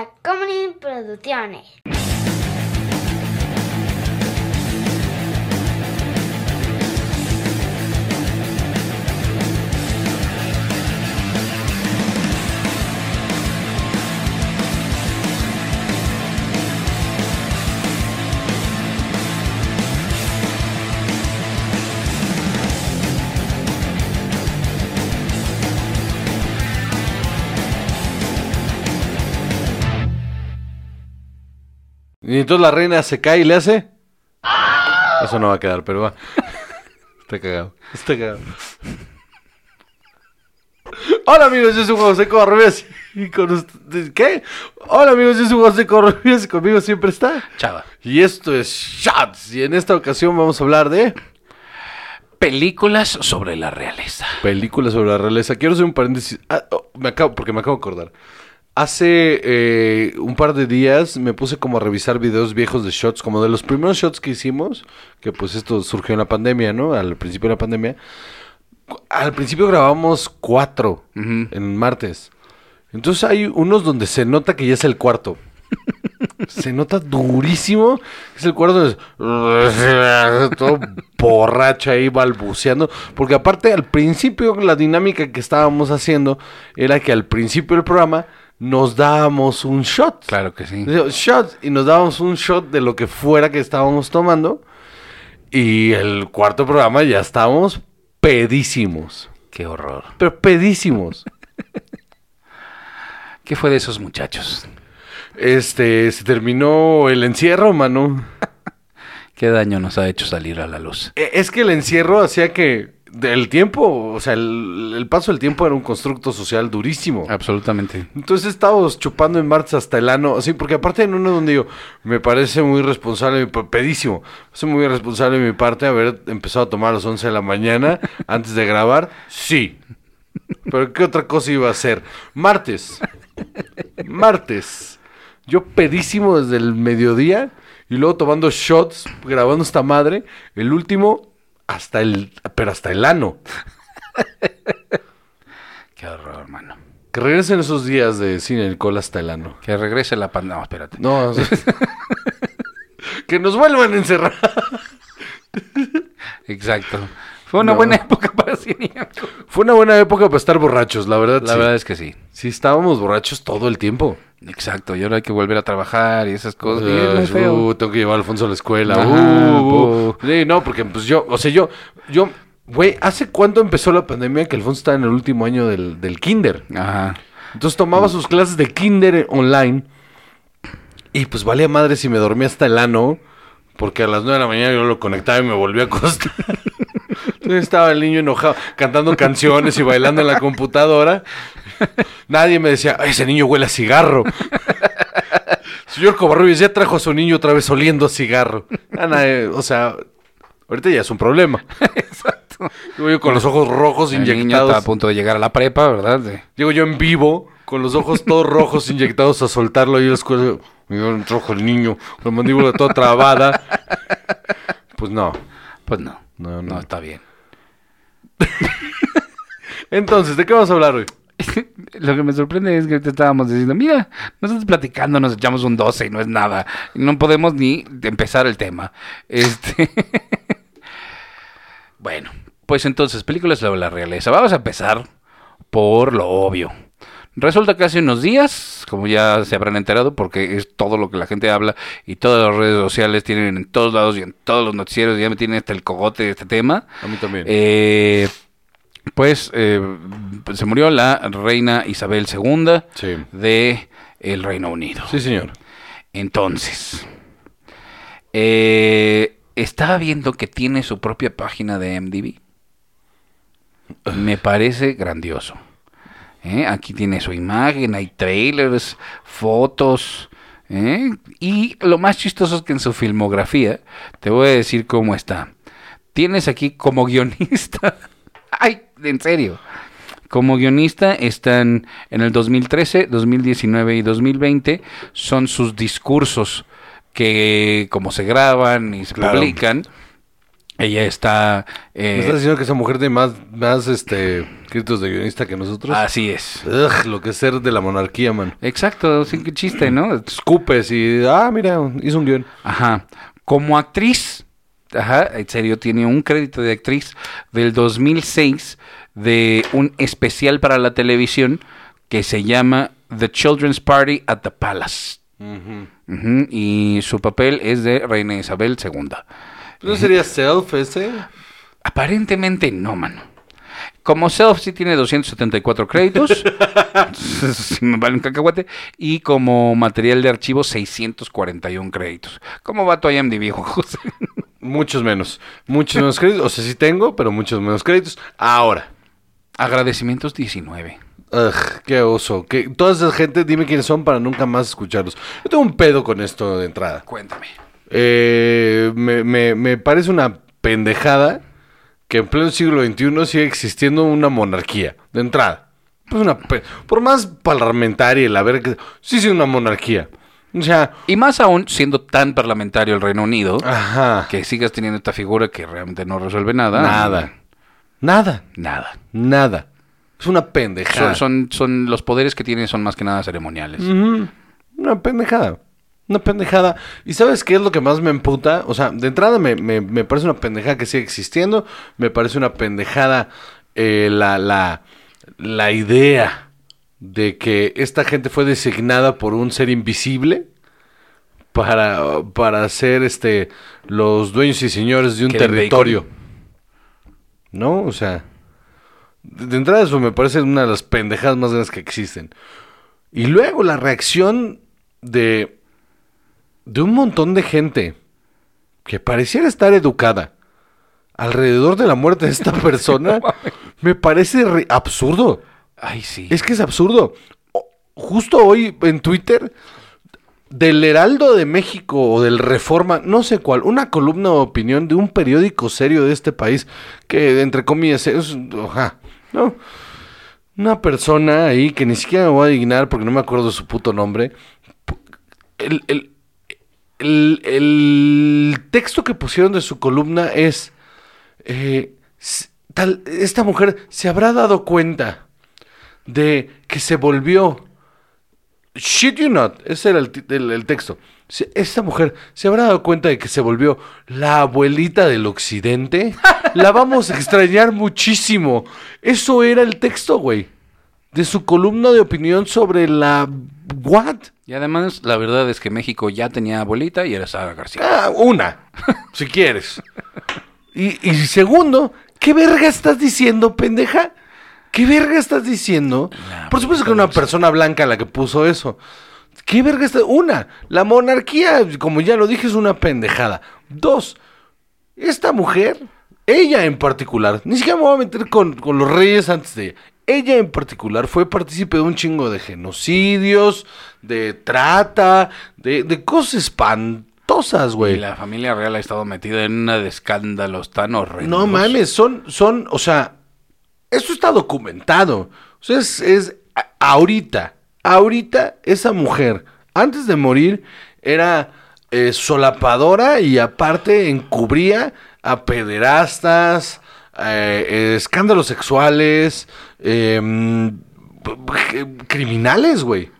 Tacomunin Producciones. Y entonces la reina se cae y le hace. Eso no va a quedar, pero va. Está cagado. Está cagado. Hola amigos, yo soy José Correas. Y con ustedes, ¿Qué? Hola amigos, yo soy José Correas y conmigo siempre está. Chava. Y esto es Shots. Y en esta ocasión vamos a hablar de Películas sobre la realeza. películas sobre la realeza. Quiero hacer un paréntesis. Ah, oh, me acabo, porque me acabo de acordar. Hace eh, un par de días me puse como a revisar videos viejos de shots, como de los primeros shots que hicimos, que pues esto surgió en la pandemia, ¿no? Al principio de la pandemia. Al principio grabamos cuatro Ujú. en martes. Entonces hay unos donde se nota que ya es el cuarto. Se nota durísimo. Es el cuarto. es- Todo borracho ahí balbuceando. Porque aparte, al principio, la dinámica que estábamos haciendo era que al principio del programa nos dábamos un shot. Claro que sí. Shot. Y nos dábamos un shot de lo que fuera que estábamos tomando. Y el cuarto programa ya estábamos pedísimos. Qué horror. Pero pedísimos. ¿Qué fue de esos muchachos? Este, se terminó el encierro, mano. ¿Qué daño nos ha hecho salir a la luz? E- Es que el encierro hacía que el tiempo, o sea, el, el paso del tiempo era un constructo social durísimo. Absolutamente. Entonces estábamos chupando en marcha hasta el ano, así, porque aparte en uno donde digo, me parece muy responsable, pe- pedísimo, es muy responsable de mi parte haber empezado a tomar a las 11 de la mañana antes de grabar, sí. Pero ¿qué otra cosa iba a hacer? Martes, martes, yo pedísimo desde el mediodía y luego tomando shots, grabando esta madre, el último hasta el, pero hasta el ano. Qué horror, hermano. Que regresen esos días de sin alcohol hasta el ano. Que regrese la pandemia. No, espérate. No, que nos vuelvan a encerrar. Exacto. Fue una No. buena época para Cineaco. Fue una buena época para estar borrachos, la verdad. La sí. verdad es que sí. Sí, estábamos borrachos todo el tiempo. Exacto. Y ahora hay que volver a trabajar y esas cosas. Y uh, tengo que llevar a Alfonso a la escuela. Ajá, uh, po. Sí, no, porque pues yo, o sea, yo, yo, güey, ¿hace cuánto empezó la pandemia que Alfonso estaba en el último año del, del kinder? Ajá. Entonces tomaba sus clases de kinder online y pues valía madre si me dormía hasta el ano, porque a las 9 de la mañana yo lo conectaba y me volvía a acostar. Estaba el niño enojado, cantando canciones y bailando en la computadora. Nadie me decía, "Ay, ese niño huele a cigarro. Señor Covarrubias ya trajo a su niño otra vez oliendo a cigarro. Ah, o sea, ahorita ya es un problema. Exacto. Yo con los ojos rojos El niño inyectados. está a punto de llegar a la prepa, ¿verdad? De- Llego yo en vivo, con los ojos todos rojos inyectados a soltarlo en la escuela. Mira, rojo el niño, con la mandíbula toda trabada. Pues no. Pues no. No, No, no. está bien. Entonces, ¿de qué vamos a hablar hoy? Lo que me sorprende es que te estábamos diciendo, mira, nosotros platicando nos echamos un 12 y no es nada. No podemos ni empezar el tema. Este. bueno, pues entonces, películas sobre la realeza. Vamos a empezar por lo obvio. Resulta que hace unos días, como ya se habrán enterado, porque es todo lo que la gente habla y todas las redes sociales tienen en todos lados y en todos los noticieros, ya me tienen hasta el cogote de este tema. A mí también. Eh, pues eh, se murió la reina Isabel II Sí. de el Reino Unido. Sí, señor. Entonces, eh, estaba viendo que tiene su propia página de MDB. Me parece grandioso. ¿Eh? Aquí tiene su imagen, hay trailers, fotos. ¿eh? Y lo más chistoso es que en su filmografía, te voy a decir cómo está. Tienes aquí como guionista. Ay, en serio. Como guionista están en el 2013, 2019 y 2020. Son sus discursos que como se graban y se Claro. publican. Ella está... ¿Me eh, estás diciendo que esa mujer tiene más, más este, créditos de guionista que nosotros? así es. Ugh, lo que es ser de la monarquía, man. Exacto, sí, qué chiste, ¿no? Escupes y, ah, mira, hizo un guion. Ajá. Como actriz, ajá, en serio, tiene un crédito de actriz del 2006 de un especial para la televisión que se llama The Children's Party at the Palace. Ujú, y su papel es de Reina Isabel II. ¿No sería Self ese? Aparentemente no, mano. Como Self sí tiene 274 créditos, si me vale un cacahuate, y como material de archivo 641 créditos. ¿Cómo va tu IMDb, José? Muchos menos. Muchos menos créditos. O sea, sí tengo, pero muchos menos créditos. Ahora. Agradecimientos 19. Ugh, qué oso. Que, toda esa gente, dime quiénes son para nunca más escucharlos. Yo tengo un pedo con esto de entrada. Cuéntame. Eh, me, me- me parece una pendejada que en pleno siglo XXI siga existiendo una monarquía. De entrada. Pues una por más parlamentaria la verga. Sí, sí, una monarquía. O sea, Y más aún siendo tan parlamentario el Reino Unido, ajá. que sigas teniendo esta figura que realmente no resuelve nada. Nada. Nada. Nada. Nada. Es una pendejada. Son, son, son los poderes que tiene son más que nada ceremoniales. Una pendejada. Una pendejada. ¿Y sabes qué es lo que más me emputa? O sea, de entrada me, me- me parece una pendejada que sigue existiendo. Me parece una pendejada eh, la, la, la idea de que esta gente fue designada por un ser invisible para, para ser este, los dueños y señores de un territorio. ¿No? O sea, de de entrada eso me parece una de las pendejadas más grandes que existen. Y luego la reacción de, de un montón de gente que pareciera estar educada alrededor de la muerte de esta persona me parece re- absurdo. Ay, sí. Es que es absurdo. Justo hoy en Twitter, del Heraldo de México o del Reforma, no sé cuál, una columna de opinión de un periódico serio de este país, que entre comillas es, ajá, ¿no? Una persona ahí que ni siquiera me voy a dignar porque no me acuerdo su puto nombre. El, el- el- texto que pusieron de su columna es, eh, tal, esta mujer se habrá dado cuenta de que se volvió. Shit you not. Ese era el, el- el texto. Esta mujer se habrá dado cuenta de que se volvió la abuelita del occidente. La vamos a extrañar muchísimo. Eso era el texto, güey. De su columna de opinión sobre la. ¿What? Y además, la verdad es que México ya tenía abuelita y era Sara García. Ah, una, si quieres. Y, y segundo, ¿qué verga estás diciendo, pendeja? ¿Qué verga estás diciendo? La Por supuesto que una persona blanca la que puso eso. ¿Qué verga está? Una, la monarquía, como ya lo dije, es una pendejada. Dos, esta mujer, ella en particular, ni siquiera me voy a meter con, con los reyes antes de ella. Ella en particular fue partícipe de un chingo de genocidios, de trata, de, de cosas espantosas, Y güey. la familia real ha estado metida en una de escándalos tan horrendos. No mames, son, son, o sea, eso está documentado. O sea, es, es a- ahorita, ahorita esa mujer, antes de morir, era eh, solapadora y aparte encubría a pederastas, eh, escándalos sexuales, eh, b- criminales, güey.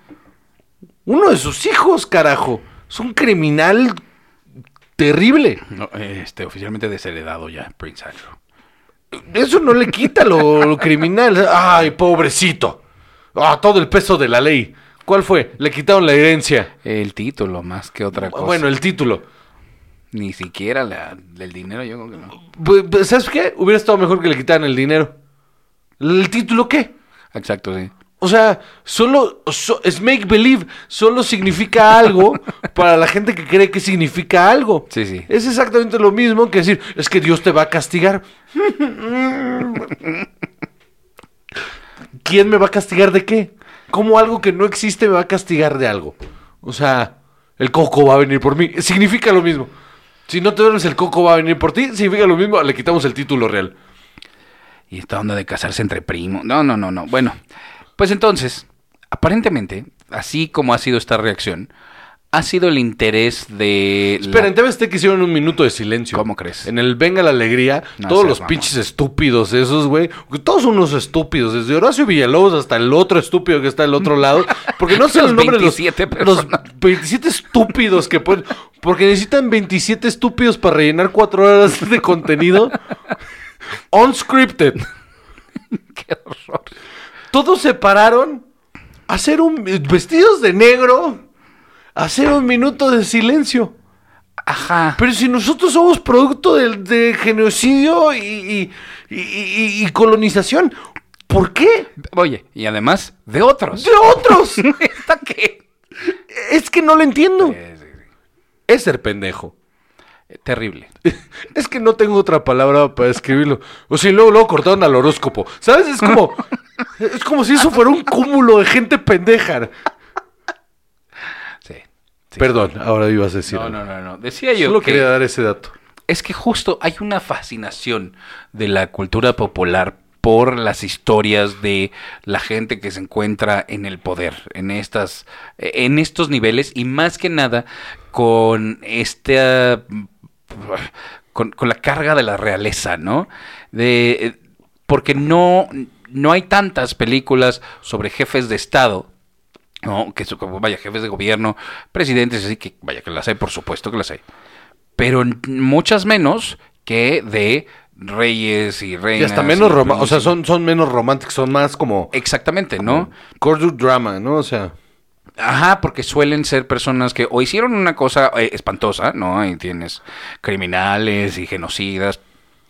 Uno de sus hijos, carajo. Es un criminal terrible. No, este, oficialmente desheredado ya, Prince Andrew. Eso no le quita lo, lo criminal. Ay, pobrecito. Ah, todo el peso de la ley. ¿Cuál fue? Le quitaron la herencia. El título, más que otra cosa. Bueno, el título. Ni siquiera la, el dinero, yo creo que no. Pues, pues, ¿Sabes qué? Hubiera estado mejor que le quitaran el dinero. ¿El título qué? Exacto, sí. O sea, solo so- es make believe, solo significa algo para la gente que cree que significa algo. Sí, sí. Es exactamente lo mismo que decir, es que Dios te va a castigar. ¿Quién me va a castigar de qué? ¿Cómo algo que no existe me va a castigar de algo? O sea, el coco va a venir por mí. Significa lo mismo. Si no te duermes, el coco va a venir por ti. Significa lo mismo. Le quitamos el título real. Y esta onda de casarse entre primos. No, no, no, no. Bueno, pues entonces, aparentemente, así como ha sido esta reacción, ha sido el interés de... la- Espera, en TV Azteca hicieron un minuto de silencio. ¿Cómo crees? En el Venga la Alegría, No todos seas los pinches estúpidos esos, güey. Todos unos estúpidos. Desde Horacio Villalobos hasta el otro estúpido que está al otro lado. Porque no sé Los los, 27 los personas. 27 estúpidos que pueden... Porque necesitan 27 estúpidos para rellenar cuatro horas de contenido. Unscripted. Qué horror. Todos se pararon a hacer un... Vestidos de negro. Hacer un minuto de silencio. Ajá. Pero si nosotros somos producto del de genocidio y, y- y- y- y colonización, ¿por qué? Oye, y además de otros. De otros. ¿Esta qué? es que no lo entiendo. Sí. Es ser pendejo. Eh, Terrible. Es que no tengo otra palabra para escribirlo. O si luego, luego cortaron al horóscopo. ¿Sabes? Es como. es como si eso fuera un cúmulo de gente pendeja. Sí. Perdón, ahora ibas a decir. No, no, no, no. Decía yo Solo que quería dar ese dato. es que justo hay una fascinación de la cultura popular por las historias de la gente que se encuentra en el poder, en estas, en estos niveles, y más que nada con esta con, con la carga de la realeza, ¿no? De porque no, no hay tantas películas sobre jefes de Estado no, que su- vaya, jefes de gobierno, presidentes, así que vaya que las hay, por supuesto que las hay. Pero muchas menos que de reyes y Y reinas. hasta menos y románticos. O sea, son, son menos románticos, son más como. Exactamente, ¿no? Courtroom drama, ¿no? O sea. Ajá, porque suelen ser personas que o hicieron una cosa eh, espantosa, ¿no? Y tienes criminales y genocidas,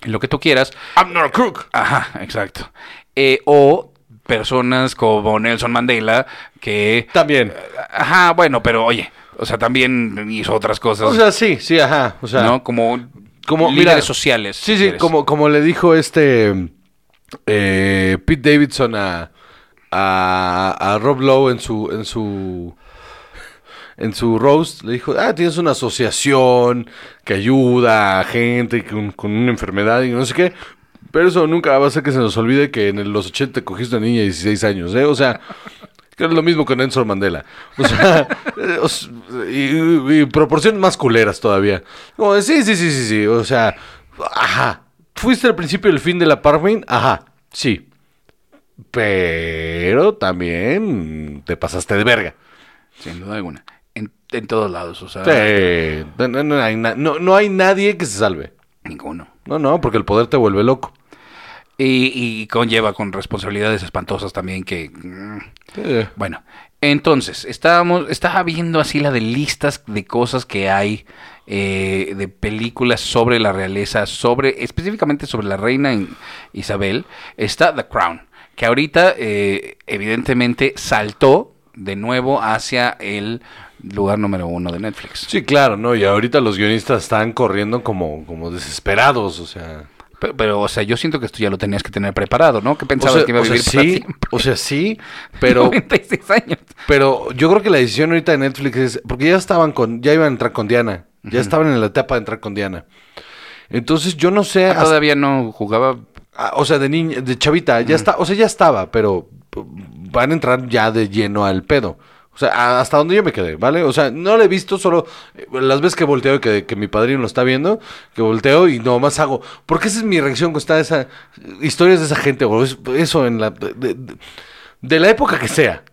lo que tú quieras. I'm not a crook. Ajá, exacto. Eh, o personas como Nelson Mandela que... También. Ajá, bueno, pero oye, o sea, también hizo otras cosas. O sea, sí, sí, ajá. O sea, ¿no? Como, como líderes mira, sociales. Sí, si sí, como, como le dijo este eh, Pete Davidson a, a, a Rob Lowe en su en su en su roast, le dijo, ah, tienes una asociación que ayuda a gente con, con una enfermedad y no sé qué. Pero eso nunca va a hacer que se nos olvide que en los 80 cogiste una niña de 16 años, ¿eh? O sea, que es lo mismo con Nelson Mandela. O sea, eh, y, y proporciones más culeras todavía. Como de, sí, sí, sí, sí, sí. O sea, ajá. ¿Fuiste al principio del fin del apartment? Ajá, sí. Pero también te pasaste de verga. Sin duda alguna. En, en todos lados, o sea, Sí. No, no- no hay no- no hay nadie que se salve. ninguno. No, no, porque el poder te vuelve loco. Y, y conlleva con responsabilidades espantosas también que... mm, Sí. Bueno, entonces, estábamos, estaba viendo así la de listas de cosas que hay, eh, de películas sobre la realeza, sobre, específicamente sobre la reina in- Isabel, está The Crown, que ahorita eh, evidentemente saltó de nuevo hacia el lugar número uno de Netflix. Sí, claro, ¿no? Y ahorita los guionistas están corriendo como, como desesperados, o sea... Pero, pero, o sea, yo siento que esto ya lo tenías que tener preparado, ¿no? ¿Qué O pensabas sea, que iba a o sea, vivir para sí, siempre? o sea, sí, pero, 96 años. pero yo creo que la decisión ahorita de Netflix es, porque ya estaban con, ya iban a entrar con Diana, ya estaban en la etapa de entrar con Diana. Entonces yo no sé, hasta- Todavía no jugaba ah, o sea, de niña, de chavita, ya está, o sea, ya estaba, pero p- van a entrar ya de lleno al pedo. Sea, hasta donde yo me quedé, ¿vale? O sea, no lo he visto, solo eh, las veces que volteo y que, mi padrino lo está viendo, que volteo y nomás hago. Porque esa es mi reacción con esa historias de esa gente, eso en la de, la época que sea.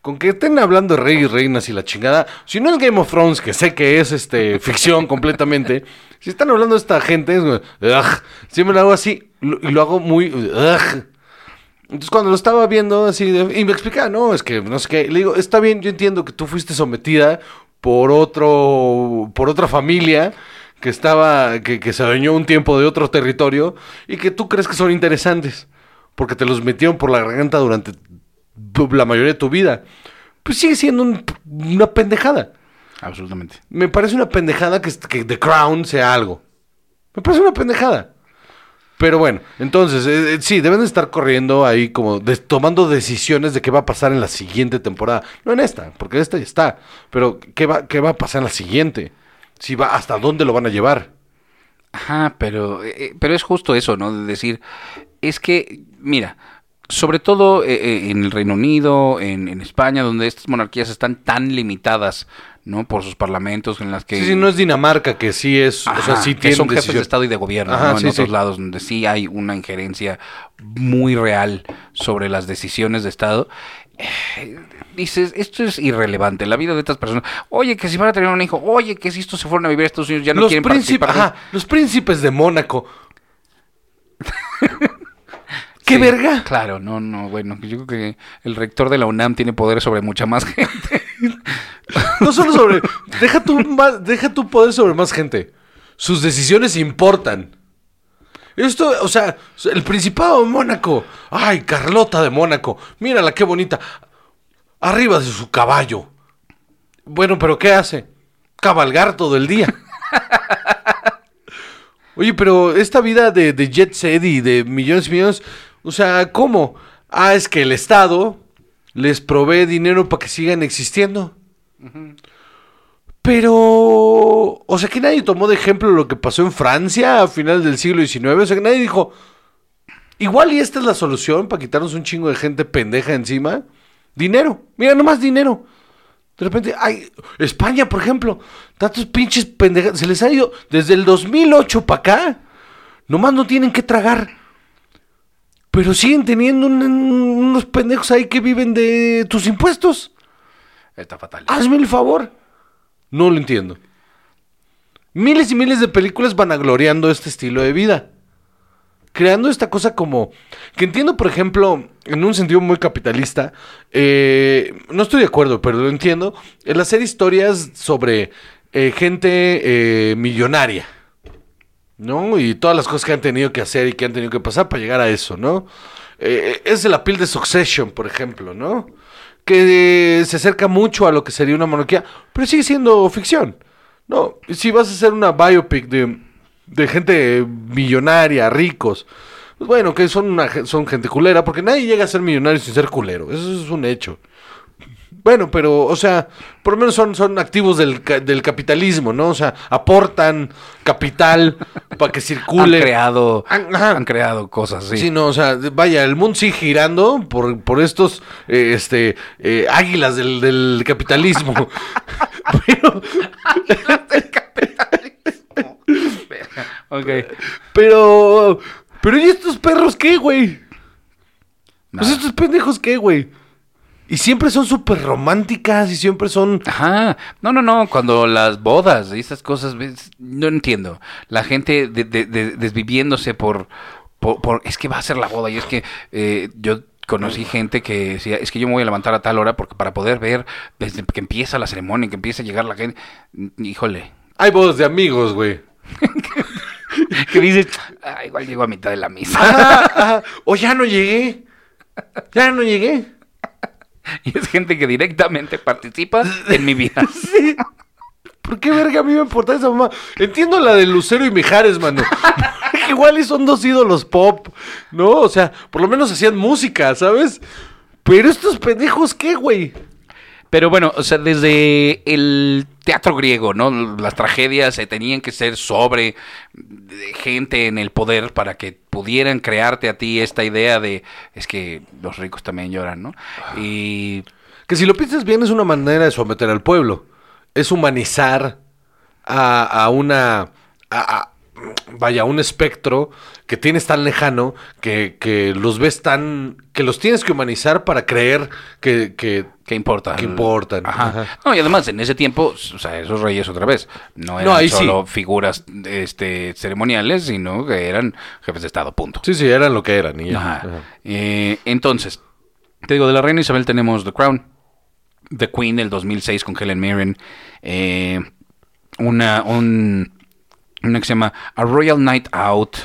Con que estén hablando de reyes y reinas y la chingada. Si no es Game of Thrones, que sé que es este ficción completamente. Si están hablando de esta gente, es "Ugh". siempre lo hago así y lo hago muy. Entonces cuando lo estaba viendo así, de- y me explicaba, no, es que no sé qué, le digo, está bien, yo entiendo que tú fuiste sometida por otro, por otra familia que estaba, que, que se adueñó un tiempo de otro territorio y que tú crees que son interesantes, porque te los metieron por la garganta durante la mayoría de tu vida. Pues sigue siendo un- una pendejada. absolutamente. Me parece una pendejada que, que The Crown sea algo. Me parece una pendejada. Pero bueno, entonces, eh, eh, sí, deben de estar corriendo ahí como tomando decisiones de qué va a pasar en la siguiente temporada. No en esta, porque esta ya está. Pero qué va, qué va a pasar en la siguiente. Si va, hasta dónde lo van a llevar. Ajá, pero, eh, pero es justo eso, ¿no? De decir, es que, mira, sobre todo eh, eh, en el Reino Unido, en, en España, donde estas monarquías están tan limitadas, ¿no? Por sus parlamentos en las que... Sí, sí, no es Dinamarca, que sí es, o sea, sí que son jefes de Estado y de gobierno, Ajá, ¿no? sí, en otros sí. lados donde sí hay una injerencia muy real sobre las decisiones de Estado. Eh, Dices, esto es irrelevante, la vida de estas personas. Oye, que si van a tener un hijo, oye, que si estos se fueron a vivir a Estados Unidos ya no los, quieren príncipes, participar. ajá, los príncipes de Mónaco. ¿Qué Sí, verga? Claro, no, no, bueno, yo creo que el rector de la UNAM tiene poder sobre mucha más gente. No solo sobre. deja, tu, deja tu poder sobre más gente. Sus decisiones importan. Esto, o sea, el Principado de Mónaco. Ay, Carlota de Mónaco. Mírala, qué bonita. Arriba de su caballo. Bueno, pero ¿qué hace? Cabalgar todo el día. Oye, pero esta vida de, de jet set y de millones y millones, o sea, ¿cómo? Ah, es que el Estado les provee dinero para que sigan existiendo. Pero, o sea, que nadie tomó de ejemplo lo que pasó en Francia a final del siglo XIX. O sea, que nadie dijo, igual y esta es la solución para quitarnos un chingo de gente pendeja encima. Dinero, mira, nomás dinero. De repente, ay, España, por ejemplo, tantos pinches pendejas, se les ha ido desde el 2008 para acá. Nomás no tienen que tragar. Pero siguen teniendo un- unos pendejos ahí que viven de tus impuestos. Está fatal. Hazme el favor. No lo entiendo. Miles y miles de películas vanagloriando este estilo de vida. Creando esta cosa como... Que entiendo, por ejemplo, en un sentido muy capitalista. eh, no estoy de acuerdo, pero lo entiendo. El hacer historias sobre eh, gente eh, millonaria. ¿No? Y todas las cosas que han tenido que hacer y que han tenido que pasar para llegar a eso, ¿no? Eh, es la piel de Succession, por ejemplo, ¿no? Que eh, se acerca mucho a lo que sería una monarquía, pero sigue siendo ficción. No, si vas a hacer una biopic de, de gente millonaria, ricos, pues bueno, que son, una, son gente culera, porque nadie llega a ser millonario sin ser culero, eso es un hecho. Bueno, pero, o sea, por lo menos son, son activos del, del capitalismo, ¿no? O sea, aportan capital para que Han circule. creado, Han- ajá. han creado cosas, sí. Sí. no, o sea, vaya, el mundo sigue girando por, por estos eh, este, eh, águilas del, del capitalismo. pero, Ok. pero, pero, ¿y estos perros qué, güey? Pues estos pendejos qué, güey. Y siempre son súper románticas y siempre son... Ajá, no, no, no, cuando las bodas y estas cosas, ves, no entiendo. La gente de- de- de- desviviéndose por, por, por- es que va a ser la boda y es que eh, yo conocí gente que decía, es que yo me voy a levantar a tal hora porque para poder ver desde que empieza la ceremonia, que empieza a llegar la gente, híjole, Hay bodas de amigos, güey. que dices, "Ah, igual llego a mitad de la misa. Ajá, ajá. O ya no llegué. Ya no llegué. Y es gente que directamente participa en mi vida. Sí. ¿Por qué verga a mí me importa esa mamá? Entiendo la de Lucero y Mijares, mano. Igual y son dos ídolos pop, ¿no? O sea, por lo menos hacían música, ¿sabes? Pero estos pendejos, ¿qué, güey? Pero bueno, o sea, desde el teatro griego, ¿no? Las tragedias se tenían que ser sobre de gente en el poder para que pudieran crearte a ti esta idea de es que los ricos también lloran, ¿no? Y Que si lo piensas bien es una manera de someter al pueblo. Es humanizar a, a una... vaya, un espectro que tienes tan lejano que, que los ves tan... que los tienes que humanizar para creer que... que ¿qué importa? Que importan, Ajá. ajá. No, y además en ese tiempo, o sea, esos reyes otra vez, no eran sí. solo figuras este ceremoniales, sino que eran jefes de estado, punto. sí, sí, eran lo que eran. y. Ajá. Eh, entonces, te digo, de la reina Isabel tenemos The Crown, The Queen del 2006 con Helen Mirren, eh, una, un, una que se llama A Royal Night Out,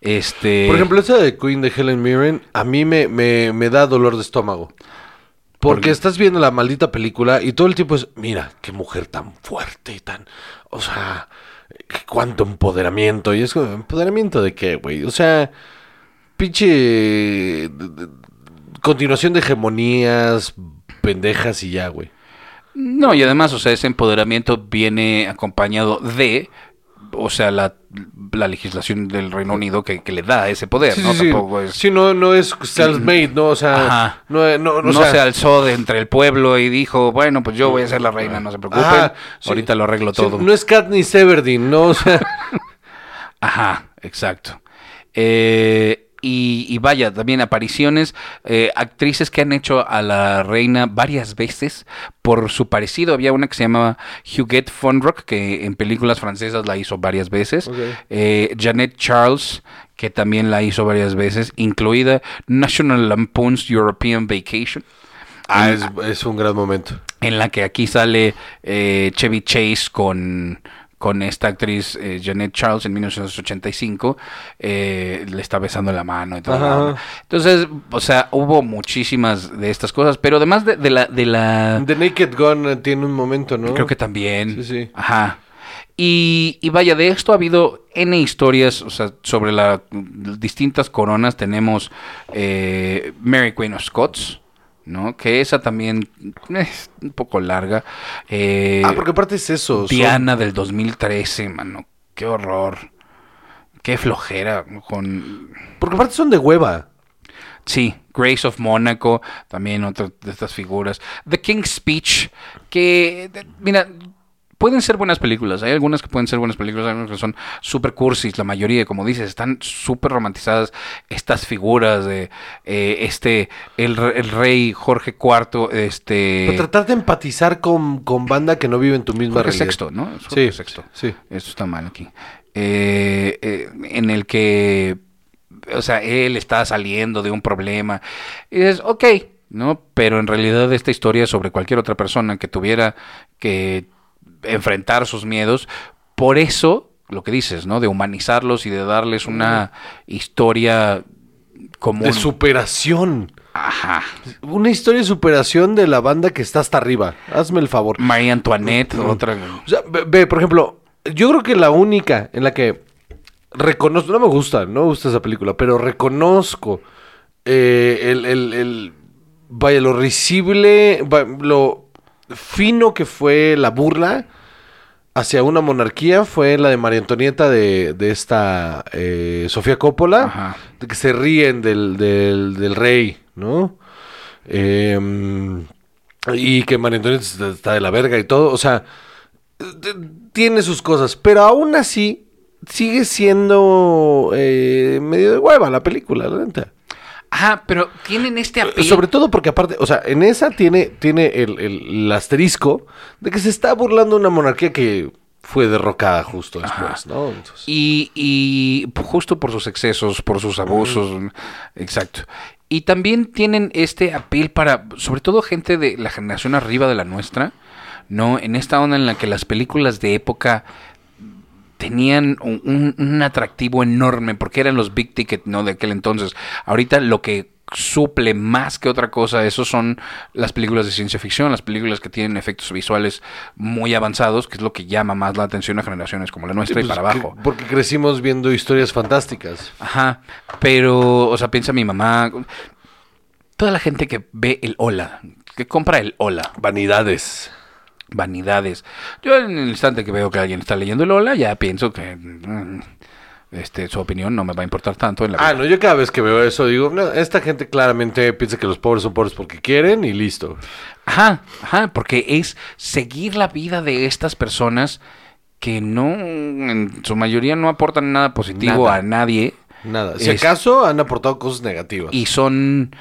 este... Por ejemplo, esa de Queen de Helen Mirren, a mí me, me, me da dolor de estómago. Porque estás viendo la maldita película y todo el tiempo es, mira, qué mujer tan fuerte y tan, o sea, cuánto empoderamiento. Y es como, ¿empoderamiento de qué, güey? O sea, pinche continuación de hegemonías pendejas y ya, güey. No, y además, o sea, ese empoderamiento viene acompañado de o sea, la, la legislación del Reino Unido que, que le da ese poder, Sí, ¿no? sí, sí. Tampoco es... Sí, no, no es self-made, ¿no? O sea, Ajá. no, no, no o sea, se alzó de entre el pueblo y dijo, bueno, pues yo voy a ser la reina, no se preocupen, ajá, sí. ahorita lo arreglo todo. no es Katniss Everdeen, ¿no? O sea, Ajá, exacto. Eh, y, y vaya, también apariciones, eh, actrices que han hecho a la reina varias veces por su parecido. Había una que se llamaba Huguette Fonrock, que en películas francesas la hizo varias veces. Ok. Eh, Janet Charles, que también la hizo varias veces, incluida National Lampoon's European Vacation. ah, es, es un gran momento. en la que aquí sale eh, Chevy Chase con, con esta actriz eh, Janet Charles en 1985, eh, le está besando la mano y todo. Entonces, o sea, hubo muchísimas de estas cosas, pero además de, de la... De la The Naked Gun eh, tiene un momento, ¿no? Creo que también. Sí, sí. Ajá. Y, y vaya, de esto ha habido N historias, o sea, sobre las distintas coronas. Tenemos eh, Mary Queen of Scots, ¿no? Que esa también es un poco larga. Eh, Ah, porque aparte es eso. son- Diana del 2013, mano. Qué horror. Qué flojera con... Porque aparte son de hueva. Sí, Grace of Monaco, también otra de estas figuras. The King's Speech, que, mira, pueden ser buenas películas. Hay algunas que pueden ser buenas películas, hay algunas que son super cursis. La mayoría, como dices, están súper romantizadas. Estas figuras de eh, este, el, re- el rey Jorge IV, este... Pero tratar de empatizar con, con banda que no vive en tu misma Jorge realidad. Sexto, ¿no? Es Jorge Sí, Sexto. sí. Esto está mal aquí. Eh, eh, en el que, o sea, él está saliendo de un problema. Y dices, ok, ¿no? Pero en realidad esta historia es sobre cualquier otra persona que tuviera que enfrentar sus miedos. Por eso, lo que dices, ¿no? De humanizarlos y de darles una historia común. De superación. Ajá. Una historia de superación de la banda que está hasta arriba. Hazme el favor. María Antoinette, otra... O sea, ve, ve, por ejemplo, yo creo que la única en la que reconozco, no me gusta, no me gusta esa película, pero reconozco eh, el, el- el- vaya, lo risible, lo fino que fue la burla hacia una monarquía fue la de María Antonieta de, de esta eh, Sofía Coppola, Ajá. de que se ríen del, del, del rey, ¿no? Em, y que María Antonieta está- de la verga y todo, o sea, tiene sus cosas, pero aún así sigue siendo eh, medio de hueva la película, la neta. Ajá, pero tienen este apelo. Sobre todo porque aparte, o sea, en esa tiene, tiene el, el- el asterisco de que se está burlando una monarquía que fue derrocada justo después, ¿no? Entonces- Y, y justo por sus excesos, por sus abusos, exacto. Y también tienen este apel para, sobre todo gente de la generación arriba de la nuestra, ¿no? En esta onda en la que las películas de época tenían un, un- atractivo enorme porque eran los big ticket, ¿no? De aquel entonces. Ahorita lo que suple más que otra cosa eso son las películas de ciencia ficción, las películas que tienen efectos visuales muy avanzados, que es lo que llama más la atención a generaciones como la nuestra Sí, y pues, para abajo. que- porque crecimos viendo historias fantásticas. Ajá, pero, o sea, piensa mi mamá, toda la gente que ve el hola, que compra el hola, Vanidades. Vanidades. Yo en el instante que veo que alguien está leyendo el hola, ya pienso que mm, este, su opinión no me va a importar tanto en la Ah, vida. no, yo cada vez que veo eso digo, no, esta gente claramente piensa que los pobres son pobres porque quieren y listo. Ajá, ajá, porque es seguir la vida de estas personas que no, en su mayoría no aportan nada positivo Nada. a nadie Nada. Si Es- acaso han aportado cosas negativas. y son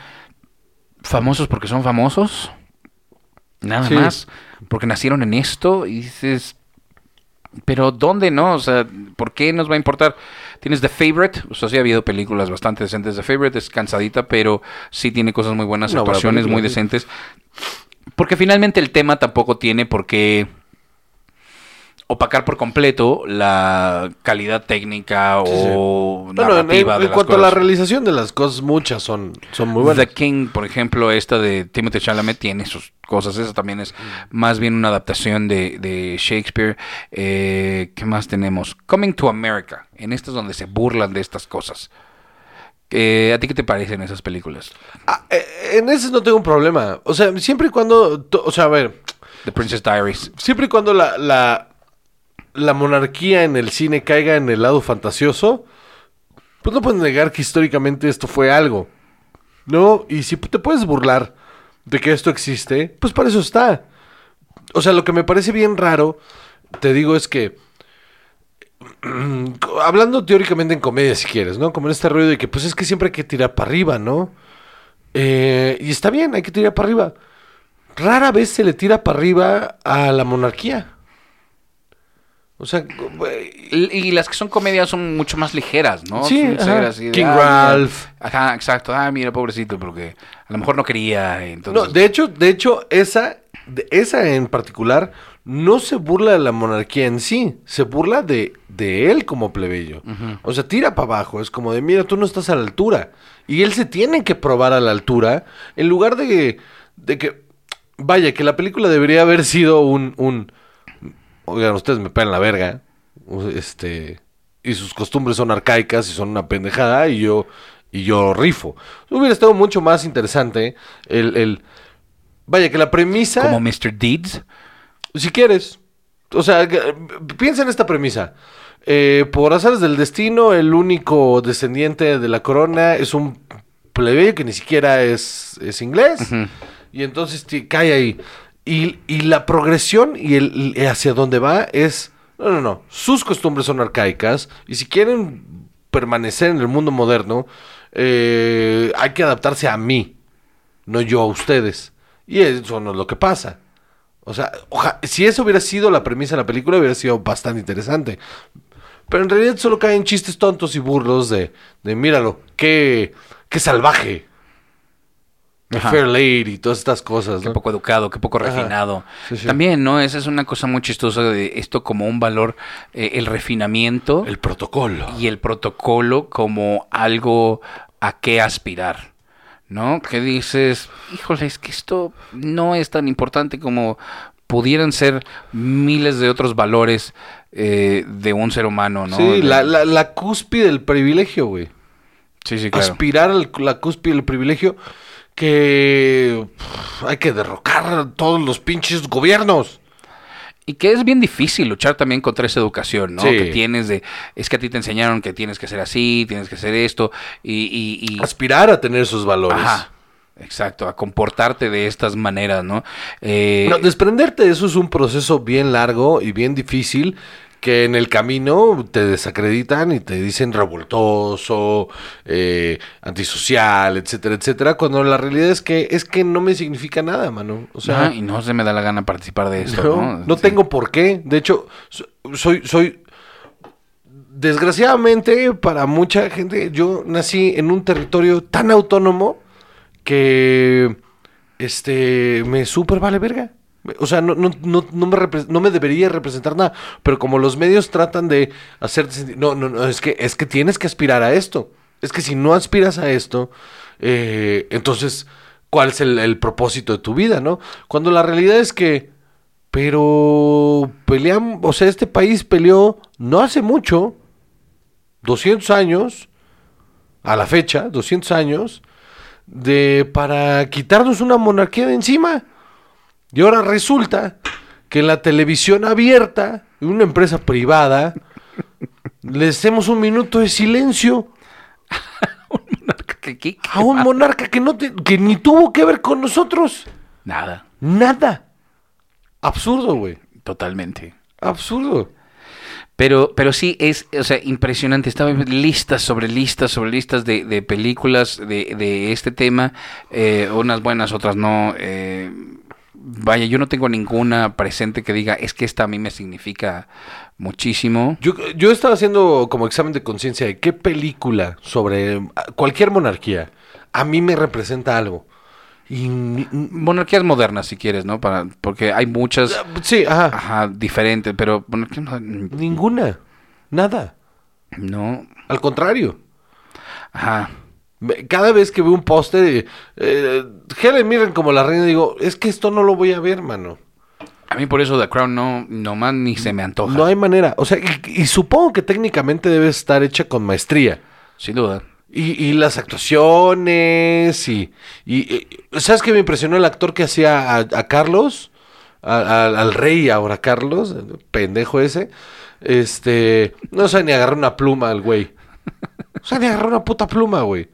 famosos porque son famosos. Nada Sí. más. Porque nacieron en esto y dices, pero ¿dónde no? O sea, ¿por qué nos va a importar? Tienes The Favorite, o sea, sí ha habido películas bastante decentes. The Favorite es cansadita, pero sí tiene cosas muy buenas, actuaciones muy decentes. Porque finalmente el tema tampoco tiene por qué opacar por completo la calidad técnica sí. o Bueno, en, narrativa en- de en las cuanto a la realización de las cosas, muchas son, son muy buenas. The King, por ejemplo, esta de Timothy Chalamet tiene sus cosas. Esa también es más bien una adaptación de, de Shakespeare. Eh, ¿Qué más tenemos? Coming to America. En esta es donde se burlan de estas cosas. Eh, ¿A ti qué te parecen esas películas? Ah, eh, en ese no tengo un problema. O sea, siempre y cuando, o sea, a ver, The Princess Diaries. siempre y cuando la, la, la monarquía en el cine caiga en el lado fantasioso, pues no puedes negar que históricamente esto fue algo. ¿No? Y si te puedes burlar de que esto existe, pues para eso está. O sea, lo que me parece bien raro, te digo, es que. hablando teóricamente en comedia, si quieres, ¿no? Como en este rollo de que, pues es que siempre hay que tirar para arriba, ¿no? Eh, y está bien, hay que tirar para arriba. Rara vez se le tira para arriba a la monarquía. O sea, y, las que son comedias son mucho más ligeras, ¿no? Sí, ajá. de, King ah. Ralph. Ajá, exacto. Ah, mira, pobrecito, porque a lo mejor no quería. Entonces, No, de hecho, de hecho, esa, esa en particular no se burla de la monarquía en sí, se burla de, de él como plebeyo. O sea, tira para abajo, es como de, mira, tú no estás a la altura. Y él se tiene que probar a la altura, en lugar de, de que, vaya, que la película debería haber sido un, un, oigan, ustedes me pegan la verga, este, y sus costumbres son arcaicas y son una pendejada, y yo, y yo rifo. Hubiera estado mucho más interesante el, el vaya, que la premisa, como Mr. Deeds. si quieres, o sea, piensa en esta premisa. Eh, por azares del destino, el único descendiente de la corona es un plebeyo que ni siquiera es, es inglés. Y entonces cae ahí. Y, y la progresión y el, hacia dónde va es... No, no, no. Sus costumbres son arcaicas. Y si quieren permanecer en el mundo moderno, eh, hay que adaptarse a mí, no yo a ustedes. Y eso no es lo que pasa. O sea, oja- si eso hubiera sido la premisa de la película, hubiera sido bastante interesante. Pero en realidad solo caen chistes tontos y burlos de, de míralo, qué, qué salvaje. Qué fair lady y todas estas cosas, Qué ¿no? poco educado, qué poco refinado. Sí, sí. También, ¿no? Esa es una cosa muy chistosa de esto como un valor, eh, el refinamiento El protocolo. y el protocolo como algo a qué aspirar, ¿no? Que dices, híjole, es que esto no es tan importante como pudieran ser miles de otros valores eh, de un ser humano, ¿no? Sí, la, la, la cúspide del privilegio, güey. sí, sí, claro. Aspirar a la cúspide del privilegio que pff, hay que derrocar todos los pinches gobiernos. Y que es bien difícil luchar también contra esa educación, ¿no? Sí. Que tienes de, es que a ti te enseñaron que tienes que ser así, tienes que hacer esto, y... y, y- Aspirar a tener esos valores. Ajá, exacto, a comportarte de estas maneras, ¿no? Eh, No, desprenderte de eso es un proceso bien largo y bien difícil que en el camino te desacreditan y te dicen revoltoso, eh, antisocial, etcétera, etcétera, cuando la realidad es que es que no me significa nada, mano. O sea, ajá, y no se me da la gana participar de esto, no, ¿no? no Sí. tengo por qué. De hecho, so- soy, soy, desgraciadamente para mucha gente, yo nací en un territorio tan autónomo que, este, me súper vale verga. O sea, no, no, no, no me no me debería representar nada. Pero como los medios tratan de hacerte sentir, no, no, no, es que, es que tienes que aspirar a esto. Es que si no aspiras a esto, eh, entonces, ¿cuál es el, el propósito de tu vida, no? Cuando la realidad es que, pero peleamos, o sea, este país peleó no hace mucho, 200 años, a la fecha, 200 años, de para quitarnos una monarquía de encima. Y ahora resulta que en la televisión abierta, en una empresa privada, le hacemos un minuto de silencio ¿Qué- qué- a un monarca que, no te- que ni tuvo que ver con nosotros. Nada, Nada. Absurdo, güey. totalmente. Absurdo. Pero, pero sí es, o sea, impresionante. Estaba listas sobre listas sobre listas de, de películas de, de este tema, eh, unas buenas, otras no. eh, vaya, yo no tengo ninguna presente que diga, es que esta a mí me significa muchísimo. Yo, yo estaba haciendo como examen de conciencia de qué película sobre ah, cualquier monarquía a mí me representa algo. Y Monarquías modernas, si quieres, ¿no? Para, porque hay muchas, sí, ajá. ajá, diferentes, pero monarquías Ninguna. Nada. no, Al contrario. ajá. Cada vez que veo un póster, eh, Helen Mirren como la reina, digo, es que esto no lo voy a ver, mano. A mí por eso The Crown no, nomás ni se me antoja. No hay manera. O sea, y, y supongo que técnicamente debe estar hecha con maestría. Sin duda. Y, y las actuaciones y, y- ¿Sabes qué me impresionó el actor que hacía a, a Carlos? al, rey ahora Carlos, el pendejo ese, este, no sabe ni agarrar una pluma al güey. No sabe ni agarrar una puta pluma, güey.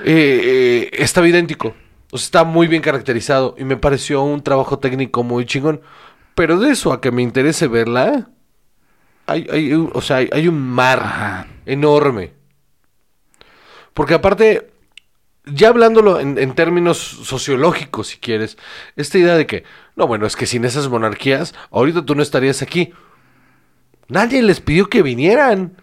Eh, eh, estaba idéntico. O sea, está muy bien caracterizado y me pareció un trabajo técnico muy chingón. Pero de eso a que me interese verla, hay, hay un- o sea, hay, hay un mar Ajá. enorme. Porque aparte, ya hablándolo en, en términos sociológicos, si quieres, esta idea de que, no, bueno, es que sin esas monarquías, ahorita tú no estarías aquí. Nadie les pidió que vinieran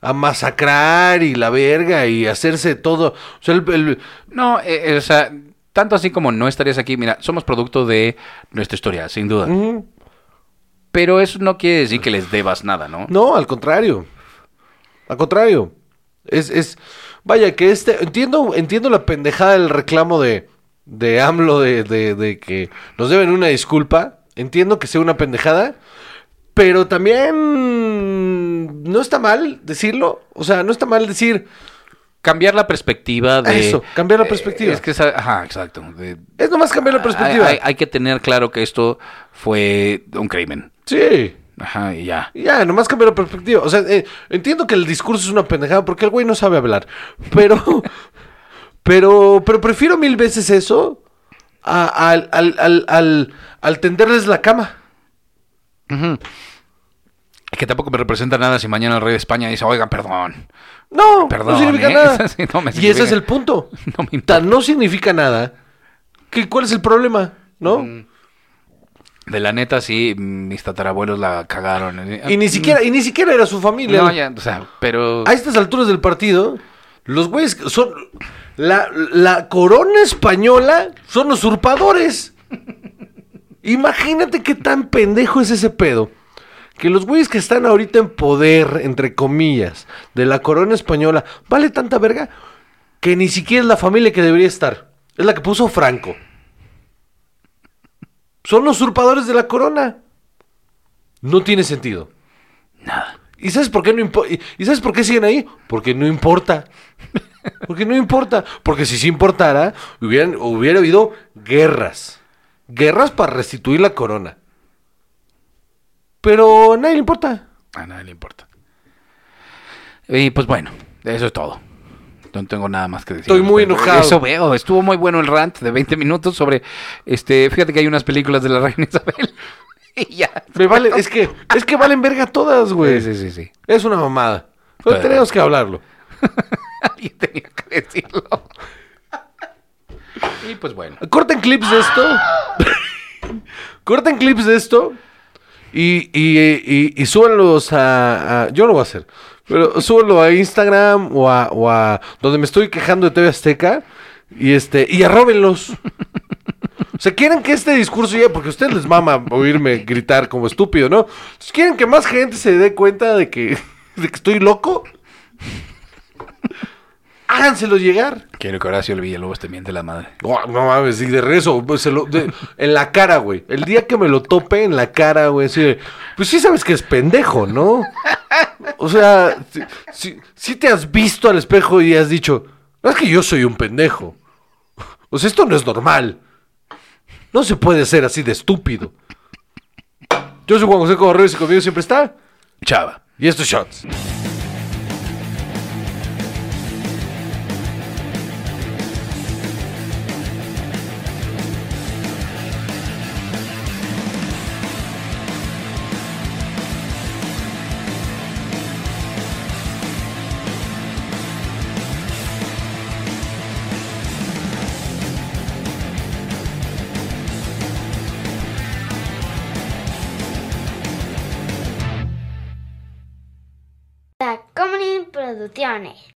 a masacrar y la verga y hacerse todo. O sea, el- el, No, eh, eh, o sea, tanto así como no estarías aquí, mira, somos producto de nuestra historia, sin duda. Pero eso no quiere decir que les debas nada, ¿no? No, al contrario. Al contrario. Es, es, vaya, que este, entiendo, entiendo la pendejada del reclamo de, de AMLO de, de, de que nos deben una disculpa. Entiendo que sea una pendejada, pero también no está mal decirlo. O sea, no está mal decir, Cambiar la perspectiva de... Eso, cambiar la perspectiva. Eh, Es que, ajá, exacto. de- es nomás cambiar la perspectiva. Hay, hay- hay que tener claro que esto fue un crimen. Sí. Ajá, y ya. Ya, nomás cambiar la perspectiva. O sea, eh, entiendo que el discurso es una pendejada porque el güey no sabe hablar. Pero, pero, pero prefiero mil veces eso a- al, al, al, al tenderles la cama. Ujú. Que tampoco me representa nada si mañana el rey de España dice, oigan, perdón. No, Perdón, no significa ¿eh? nada. Sí, no me y ese es significa- el punto. No me importa. Tan no significa nada. Que, ¿Cuál es el problema? ¿No? De la neta, sí, mis tatarabuelos la cagaron. Y ni siquiera, y ni siquiera era su familia. No, ya, o sea, pero... A estas alturas del partido, los güeyes son. La, la corona española son usurpadores. Imagínate qué tan pendejo es ese pedo. Que los güeyes que están ahorita en poder, entre comillas, de la corona española, vale tanta verga que ni siquiera es la familia que debería estar. Es la que puso Franco. Son los usurpadores de la corona. No tiene sentido. Nada. ¿Y sabes por qué no ¿Y sabes por qué siguen ahí? Porque no importa. Porque no importa. Porque si sí importara, hubieran, hubiera habido guerras. Guerras para restituir la corona. Pero a nadie le importa. A nadie le importa. Y pues bueno, eso es todo. No tengo nada más que decir. Estoy muy enojado. Eso veo. Estuvo muy bueno el rant de 20 minutos sobre... este Fíjate que hay unas películas de la reina Isabel. y ya. Me vale, es que, es que valen verga todas, güey. Sí, sí, sí, sí. Es una mamada. Pero- tenemos que hablarlo. Alguien tenía que decirlo. Y pues bueno. Corten clips de esto. Corten clips de esto. Y, y, y, y súbanlos a, a- Yo lo voy a hacer. Pero súbanlo a Instagram o a, o a donde me estoy quejando de TV Azteca. Y este. Y arróbenlos. O sea, quieren que este discurso ya, porque a ustedes les mama oírme gritar como estúpido, ¿no? Quieren que más gente se dé cuenta de que, de que estoy loco. Háganselo llegar. Quiero que Horacio el Villalobos te miente la madre. No, no mames, y de rezo, pues, se lo- de- en la cara, güey. El día que me lo tope en la cara, güey, pues sí sabes que es pendejo, ¿no? O sea, si, si- si te has visto al espejo y has dicho, no es que yo soy un pendejo. O sea, esto no es normal. No se puede ser así de estúpido. Yo soy Juan José Correos y conmigo siempre está. Chava. Y estos shots.